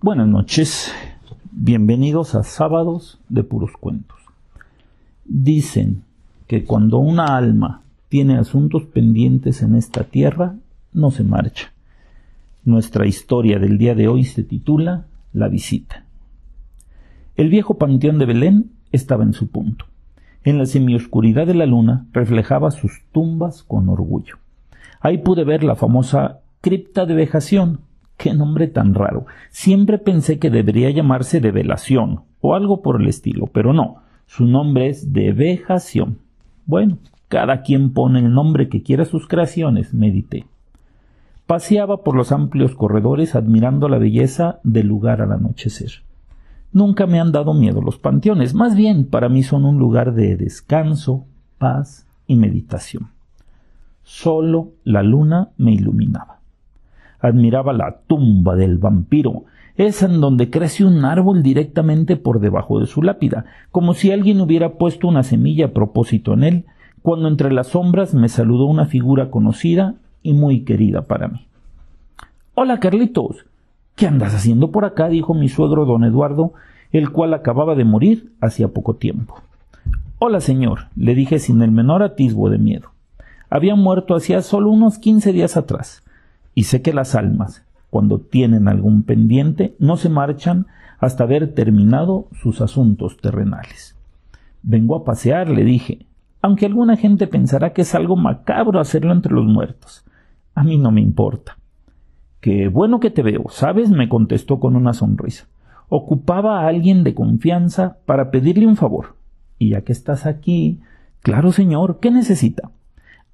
Buenas noches, bienvenidos a Sábados de Puros Cuentos. Dicen que cuando una alma tiene asuntos pendientes en esta tierra, no se marcha. Nuestra historia del día de hoy se titula La visita. El viejo panteón de Belén estaba en su punto. En la semioscuridad de la luna reflejaba sus tumbas con orgullo. Ahí pude ver la famosa cripta de vejación, Qué nombre tan raro. Siempre pensé que debería llamarse de velación o algo por el estilo, pero no. Su nombre es de vejación. Bueno, cada quien pone el nombre que quiera a sus creaciones, medité. Paseaba por los amplios corredores admirando la belleza del lugar al anochecer. Nunca me han dado miedo los panteones, más bien para mí son un lugar de descanso, paz y meditación. Solo la luna me iluminaba admiraba la tumba del vampiro, esa en donde crece un árbol directamente por debajo de su lápida, como si alguien hubiera puesto una semilla a propósito en él, cuando entre las sombras me saludó una figura conocida y muy querida para mí. Hola, Carlitos. ¿Qué andas haciendo por acá? dijo mi suegro don Eduardo, el cual acababa de morir hacía poco tiempo. Hola, señor, le dije sin el menor atisbo de miedo. Había muerto hacía solo unos quince días atrás y sé que las almas, cuando tienen algún pendiente, no se marchan hasta haber terminado sus asuntos terrenales. Vengo a pasear, le dije, aunque alguna gente pensará que es algo macabro hacerlo entre los muertos. A mí no me importa. Qué bueno que te veo, ¿sabes? me contestó con una sonrisa. Ocupaba a alguien de confianza para pedirle un favor. Y ya que estás aquí, claro, señor, ¿qué necesita?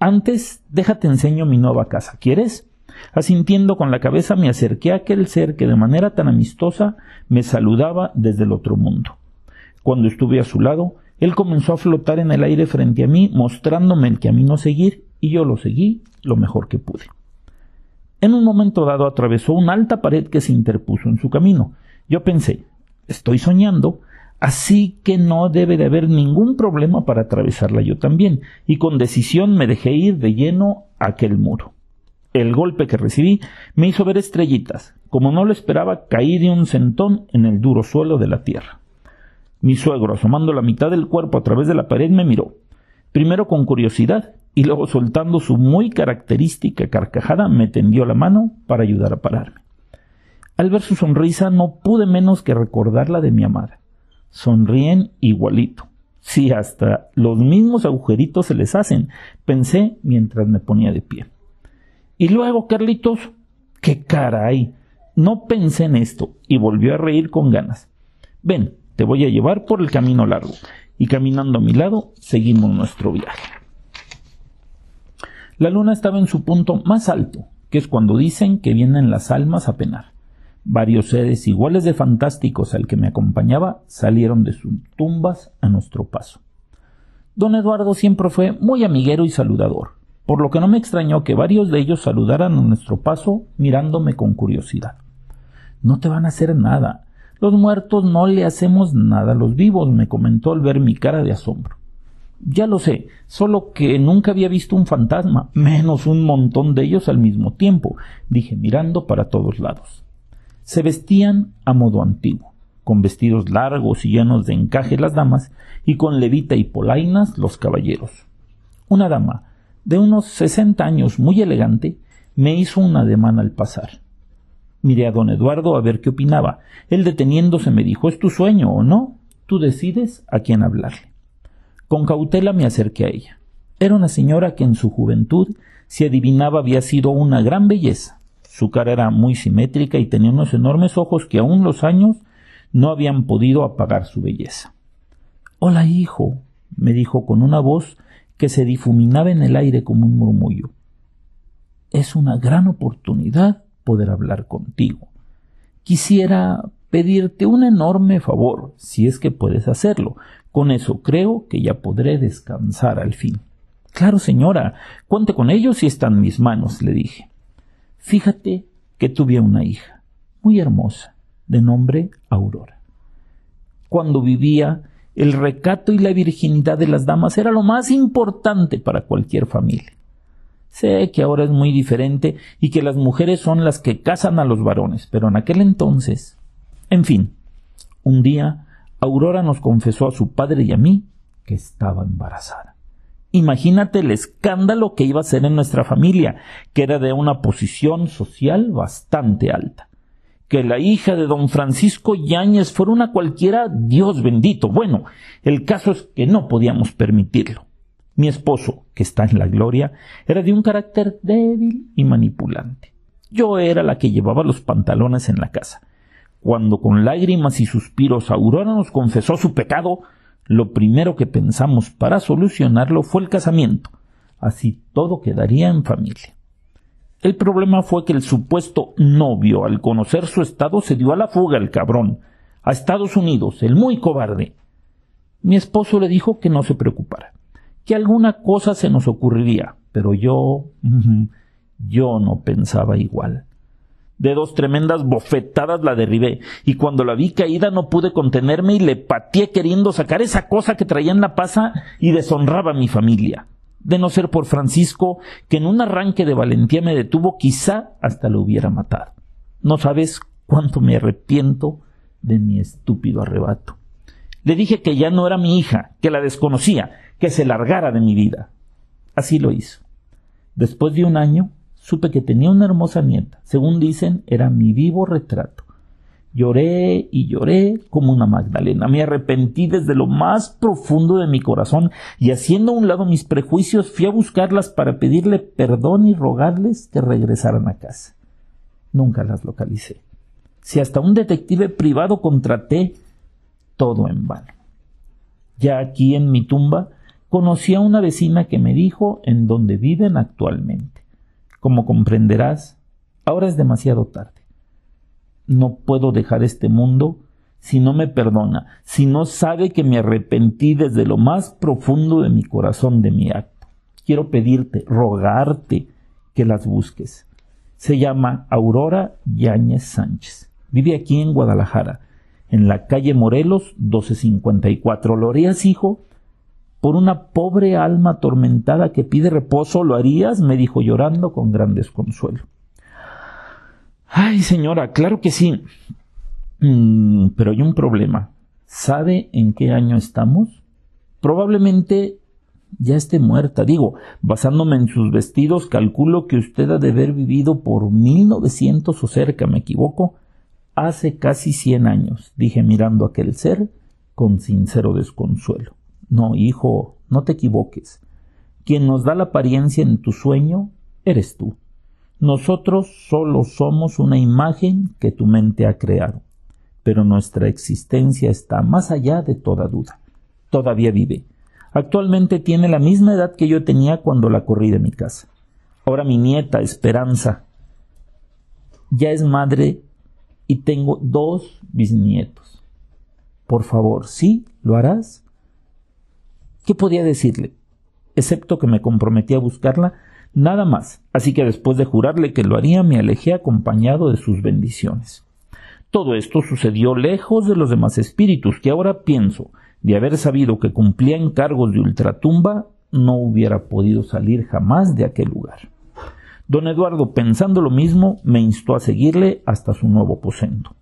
Antes, déjate enseño mi nueva casa. ¿Quieres? Asintiendo con la cabeza me acerqué a aquel ser que de manera tan amistosa me saludaba desde el otro mundo. Cuando estuve a su lado, él comenzó a flotar en el aire frente a mí, mostrándome el camino a seguir, y yo lo seguí lo mejor que pude. En un momento dado atravesó una alta pared que se interpuso en su camino. Yo pensé, estoy soñando, así que no debe de haber ningún problema para atravesarla yo también, y con decisión me dejé ir de lleno a aquel muro. El golpe que recibí me hizo ver estrellitas. Como no lo esperaba, caí de un centón en el duro suelo de la tierra. Mi suegro, asomando la mitad del cuerpo a través de la pared, me miró. Primero con curiosidad y luego soltando su muy característica carcajada, me tendió la mano para ayudar a pararme. Al ver su sonrisa no pude menos que recordarla de mi amada. Sonríen igualito. Sí, hasta los mismos agujeritos se les hacen, pensé mientras me ponía de pie. Y luego, Carlitos, qué caray. No pensé en esto y volvió a reír con ganas. Ven, te voy a llevar por el camino largo. Y caminando a mi lado, seguimos nuestro viaje. La luna estaba en su punto más alto, que es cuando dicen que vienen las almas a penar. Varios seres iguales de fantásticos al que me acompañaba salieron de sus tumbas a nuestro paso. Don Eduardo siempre fue muy amiguero y saludador por lo que no me extrañó que varios de ellos saludaran a nuestro paso mirándome con curiosidad. No te van a hacer nada. Los muertos no le hacemos nada a los vivos, me comentó al ver mi cara de asombro. Ya lo sé, solo que nunca había visto un fantasma, menos un montón de ellos al mismo tiempo, dije mirando para todos lados. Se vestían a modo antiguo, con vestidos largos y llenos de encaje las damas, y con levita y polainas los caballeros. Una dama, de unos sesenta años, muy elegante, me hizo un ademán al pasar. Miré a don Eduardo a ver qué opinaba. Él deteniéndose me dijo ¿Es tu sueño o no? Tú decides a quién hablarle. Con cautela me acerqué a ella. Era una señora que en su juventud se adivinaba había sido una gran belleza. Su cara era muy simétrica y tenía unos enormes ojos que aún los años no habían podido apagar su belleza. Hola, hijo, me dijo con una voz que se difuminaba en el aire como un murmullo. Es una gran oportunidad poder hablar contigo. Quisiera pedirte un enorme favor, si es que puedes hacerlo. Con eso creo que ya podré descansar al fin. Claro, señora, cuente con ellos si están mis manos, le dije. Fíjate que tuve una hija, muy hermosa, de nombre Aurora. Cuando vivía el recato y la virginidad de las damas era lo más importante para cualquier familia. Sé que ahora es muy diferente y que las mujeres son las que casan a los varones, pero en aquel entonces En fin, un día Aurora nos confesó a su padre y a mí que estaba embarazada. Imagínate el escándalo que iba a ser en nuestra familia, que era de una posición social bastante alta. Que la hija de don Francisco Yáñez fuera una cualquiera, Dios bendito. Bueno, el caso es que no podíamos permitirlo. Mi esposo, que está en la gloria, era de un carácter débil y manipulante. Yo era la que llevaba los pantalones en la casa. Cuando con lágrimas y suspiros Aurora nos confesó su pecado, lo primero que pensamos para solucionarlo fue el casamiento. Así todo quedaría en familia. El problema fue que el supuesto novio, al conocer su estado, se dio a la fuga el cabrón, a Estados Unidos, el muy cobarde. Mi esposo le dijo que no se preocupara, que alguna cosa se nos ocurriría, pero yo yo no pensaba igual. De dos tremendas bofetadas la derribé, y cuando la vi caída no pude contenerme y le pateé queriendo sacar esa cosa que traía en la pasa y deshonraba a mi familia. De no ser por Francisco, que en un arranque de valentía me detuvo, quizá hasta lo hubiera matado. No sabes cuánto me arrepiento de mi estúpido arrebato. Le dije que ya no era mi hija, que la desconocía, que se largara de mi vida. Así lo hizo. Después de un año, supe que tenía una hermosa nieta. Según dicen, era mi vivo retrato. Lloré y lloré como una Magdalena. Me arrepentí desde lo más profundo de mi corazón y haciendo a un lado mis prejuicios fui a buscarlas para pedirle perdón y rogarles que regresaran a casa. Nunca las localicé. Si hasta un detective privado contraté, todo en vano. Ya aquí en mi tumba conocí a una vecina que me dijo en dónde viven actualmente. Como comprenderás, ahora es demasiado tarde. No puedo dejar este mundo si no me perdona, si no sabe que me arrepentí desde lo más profundo de mi corazón de mi acto. Quiero pedirte, rogarte que las busques. Se llama Aurora Yáñez Sánchez. Vive aquí en Guadalajara, en la calle Morelos 1254. ¿Lo harías, hijo? por una pobre alma atormentada que pide reposo, ¿lo harías? me dijo llorando con gran desconsuelo. Ay, señora, claro que sí. Mm, pero hay un problema. ¿Sabe en qué año estamos? Probablemente ya esté muerta. Digo, basándome en sus vestidos, calculo que usted ha de haber vivido por mil novecientos o cerca, ¿me equivoco? Hace casi cien años, dije mirando a aquel ser con sincero desconsuelo. No, hijo, no te equivoques. Quien nos da la apariencia en tu sueño eres tú. Nosotros solo somos una imagen que tu mente ha creado, pero nuestra existencia está más allá de toda duda. Todavía vive. Actualmente tiene la misma edad que yo tenía cuando la corrí de mi casa. Ahora mi nieta, Esperanza, ya es madre y tengo dos bisnietos. Por favor, ¿sí? ¿Lo harás? ¿Qué podía decirle? Excepto que me comprometí a buscarla, nada más, así que después de jurarle que lo haría, me alejé acompañado de sus bendiciones. Todo esto sucedió lejos de los demás espíritus, que ahora pienso, de haber sabido que cumplía encargos de ultratumba, no hubiera podido salir jamás de aquel lugar. Don Eduardo, pensando lo mismo, me instó a seguirle hasta su nuevo aposento.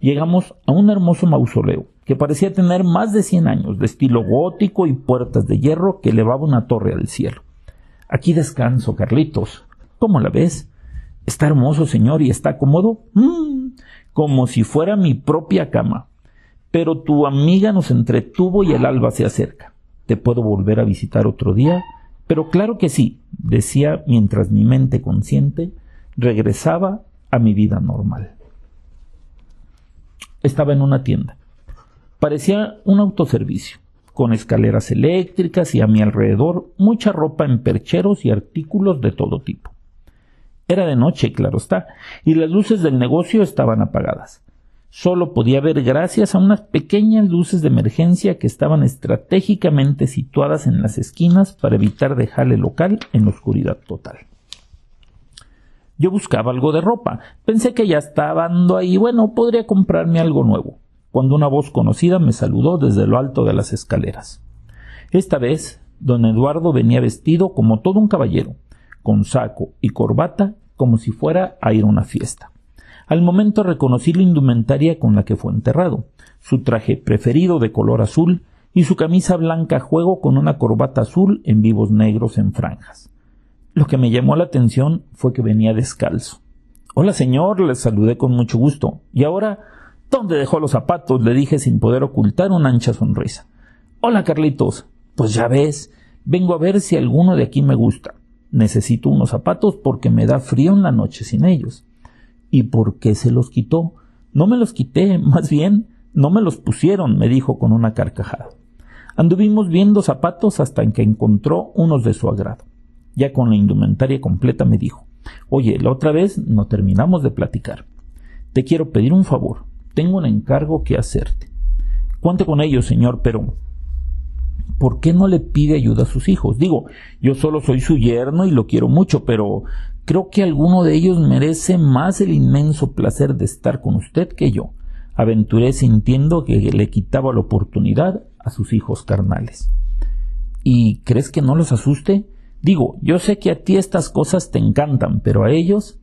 Llegamos a un hermoso mausoleo, que parecía tener más de cien años, de estilo gótico y puertas de hierro que elevaba una torre al cielo. Aquí descanso, Carlitos. ¿Cómo la ves? Está hermoso, señor, y está cómodo. Mm, como si fuera mi propia cama. Pero tu amiga nos entretuvo y el alba se acerca. ¿Te puedo volver a visitar otro día? Pero claro que sí, decía mientras mi mente consciente regresaba a mi vida normal. Estaba en una tienda. Parecía un autoservicio, con escaleras eléctricas y a mi alrededor mucha ropa en percheros y artículos de todo tipo. Era de noche, claro está, y las luces del negocio estaban apagadas. Solo podía ver gracias a unas pequeñas luces de emergencia que estaban estratégicamente situadas en las esquinas para evitar dejar el local en oscuridad total. Yo buscaba algo de ropa. Pensé que ya estaba ando ahí. Bueno, podría comprarme algo nuevo cuando una voz conocida me saludó desde lo alto de las escaleras. Esta vez, don Eduardo venía vestido como todo un caballero, con saco y corbata como si fuera a ir a una fiesta. Al momento reconocí la indumentaria con la que fue enterrado, su traje preferido de color azul y su camisa blanca juego con una corbata azul en vivos negros en franjas. Lo que me llamó la atención fue que venía descalzo. Hola señor, le saludé con mucho gusto. ¿Y ahora? ¿Dónde dejó los zapatos? le dije sin poder ocultar una ancha sonrisa. Hola Carlitos. Pues ya ves, vengo a ver si alguno de aquí me gusta. Necesito unos zapatos porque me da frío en la noche sin ellos. ¿Y por qué se los quitó? No me los quité, más bien, no me los pusieron, me dijo con una carcajada. Anduvimos viendo zapatos hasta en que encontró unos de su agrado. Ya con la indumentaria completa me dijo Oye, la otra vez no terminamos de platicar. Te quiero pedir un favor. Tengo un encargo que hacerte. Cuente con ello, señor, pero ¿por qué no le pide ayuda a sus hijos? Digo, yo solo soy su yerno y lo quiero mucho, pero creo que alguno de ellos merece más el inmenso placer de estar con usted que yo. Aventuré sintiendo que le quitaba la oportunidad a sus hijos carnales. ¿Y crees que no los asuste? Digo, yo sé que a ti estas cosas te encantan, pero a ellos,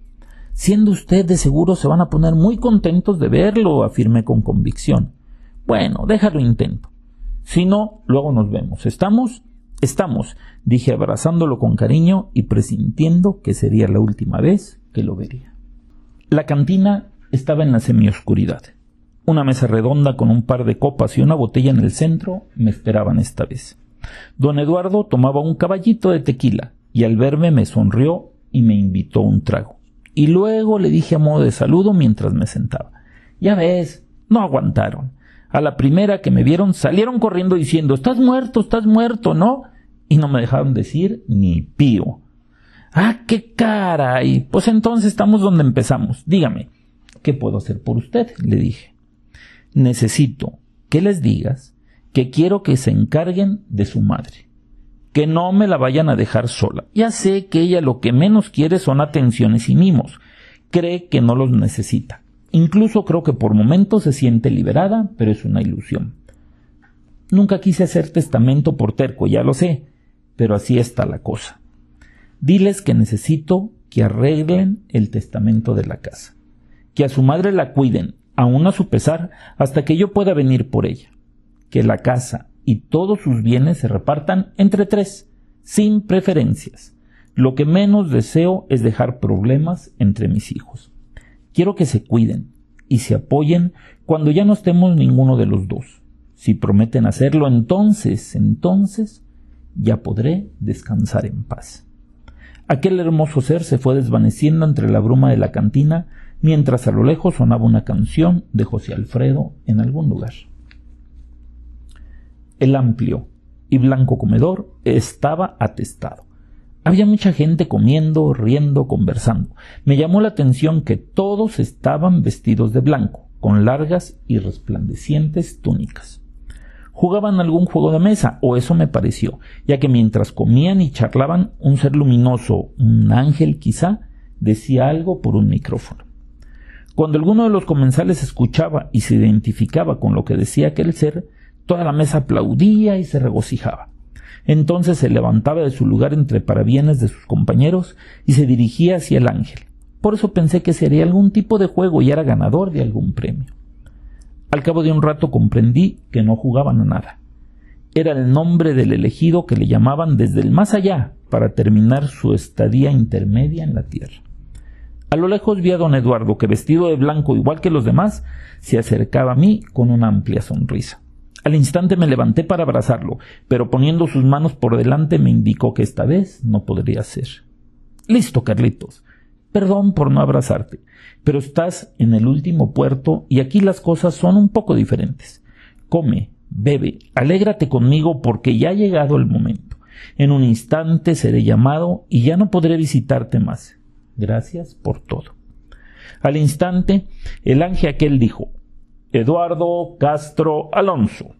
siendo usted de seguro, se van a poner muy contentos de verlo, afirmé con convicción. Bueno, déjalo intento. Si no, luego nos vemos. ¿Estamos? Estamos, dije abrazándolo con cariño y presintiendo que sería la última vez que lo vería. La cantina estaba en la semioscuridad. Una mesa redonda con un par de copas y una botella en el centro me esperaban esta vez. Don Eduardo tomaba un caballito de tequila y al verme me sonrió y me invitó un trago. Y luego le dije a modo de saludo mientras me sentaba. Ya ves, no aguantaron. A la primera que me vieron salieron corriendo diciendo Estás muerto, estás muerto, ¿no? Y no me dejaron decir ni pío. Ah, qué cara. Y pues entonces estamos donde empezamos. Dígame, ¿qué puedo hacer por usted? le dije. Necesito que les digas que quiero que se encarguen de su madre, que no me la vayan a dejar sola. Ya sé que ella lo que menos quiere son atenciones y mimos, cree que no los necesita. Incluso creo que por momentos se siente liberada, pero es una ilusión. Nunca quise hacer testamento por terco, ya lo sé, pero así está la cosa. Diles que necesito que arreglen el testamento de la casa, que a su madre la cuiden, aun a su pesar, hasta que yo pueda venir por ella que la casa y todos sus bienes se repartan entre tres, sin preferencias. Lo que menos deseo es dejar problemas entre mis hijos. Quiero que se cuiden y se apoyen cuando ya no estemos ninguno de los dos. Si prometen hacerlo, entonces, entonces, ya podré descansar en paz. Aquel hermoso ser se fue desvaneciendo entre la bruma de la cantina mientras a lo lejos sonaba una canción de José Alfredo en algún lugar. El amplio y blanco comedor estaba atestado. Había mucha gente comiendo, riendo, conversando. Me llamó la atención que todos estaban vestidos de blanco, con largas y resplandecientes túnicas. Jugaban algún juego de mesa, o eso me pareció, ya que mientras comían y charlaban, un ser luminoso, un ángel quizá, decía algo por un micrófono. Cuando alguno de los comensales escuchaba y se identificaba con lo que decía aquel ser, Toda la mesa aplaudía y se regocijaba. Entonces se levantaba de su lugar entre parabienes de sus compañeros y se dirigía hacia el ángel. Por eso pensé que sería algún tipo de juego y era ganador de algún premio. Al cabo de un rato comprendí que no jugaban a nada. Era el nombre del elegido que le llamaban desde el más allá para terminar su estadía intermedia en la tierra. A lo lejos vi a don Eduardo, que vestido de blanco igual que los demás, se acercaba a mí con una amplia sonrisa. Al instante me levanté para abrazarlo, pero poniendo sus manos por delante me indicó que esta vez no podría ser. Listo, Carlitos. Perdón por no abrazarte, pero estás en el último puerto y aquí las cosas son un poco diferentes. Come, bebe, alégrate conmigo porque ya ha llegado el momento. En un instante seré llamado y ya no podré visitarte más. Gracias por todo. Al instante, el ángel aquel dijo Eduardo Castro Alonso.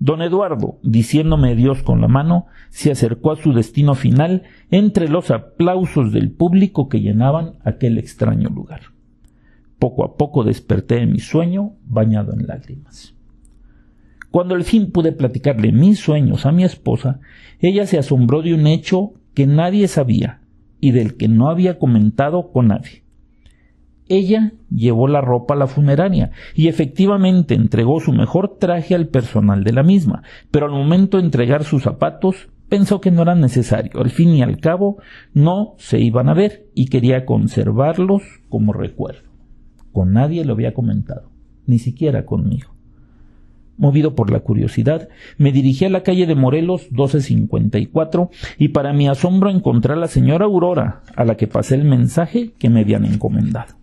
Don Eduardo, diciéndome Dios con la mano, se acercó a su destino final entre los aplausos del público que llenaban aquel extraño lugar. Poco a poco desperté en mi sueño, bañado en lágrimas. Cuando al fin pude platicarle mis sueños a mi esposa, ella se asombró de un hecho que nadie sabía y del que no había comentado con nadie. Ella llevó la ropa a la funeraria y efectivamente entregó su mejor traje al personal de la misma, pero al momento de entregar sus zapatos pensó que no era necesario. Al fin y al cabo no se iban a ver y quería conservarlos como recuerdo. Con nadie lo había comentado, ni siquiera conmigo. Movido por la curiosidad, me dirigí a la calle de Morelos 1254 y para mi asombro encontré a la señora Aurora, a la que pasé el mensaje que me habían encomendado.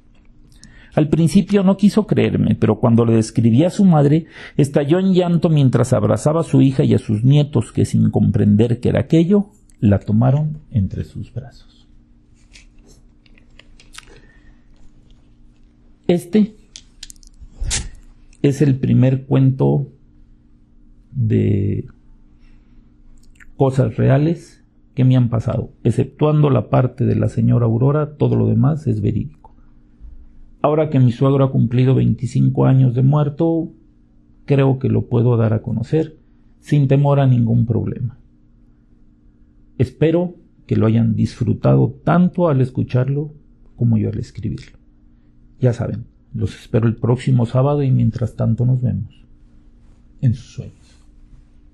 Al principio no quiso creerme, pero cuando le describí a su madre, estalló en llanto mientras abrazaba a su hija y a sus nietos, que sin comprender qué era aquello, la tomaron entre sus brazos. Este es el primer cuento de cosas reales que me han pasado. Exceptuando la parte de la señora Aurora, todo lo demás es verídico. Ahora que mi suegro ha cumplido 25 años de muerto, creo que lo puedo dar a conocer sin temor a ningún problema. Espero que lo hayan disfrutado tanto al escucharlo como yo al escribirlo. Ya saben, los espero el próximo sábado y mientras tanto nos vemos en sus sueños.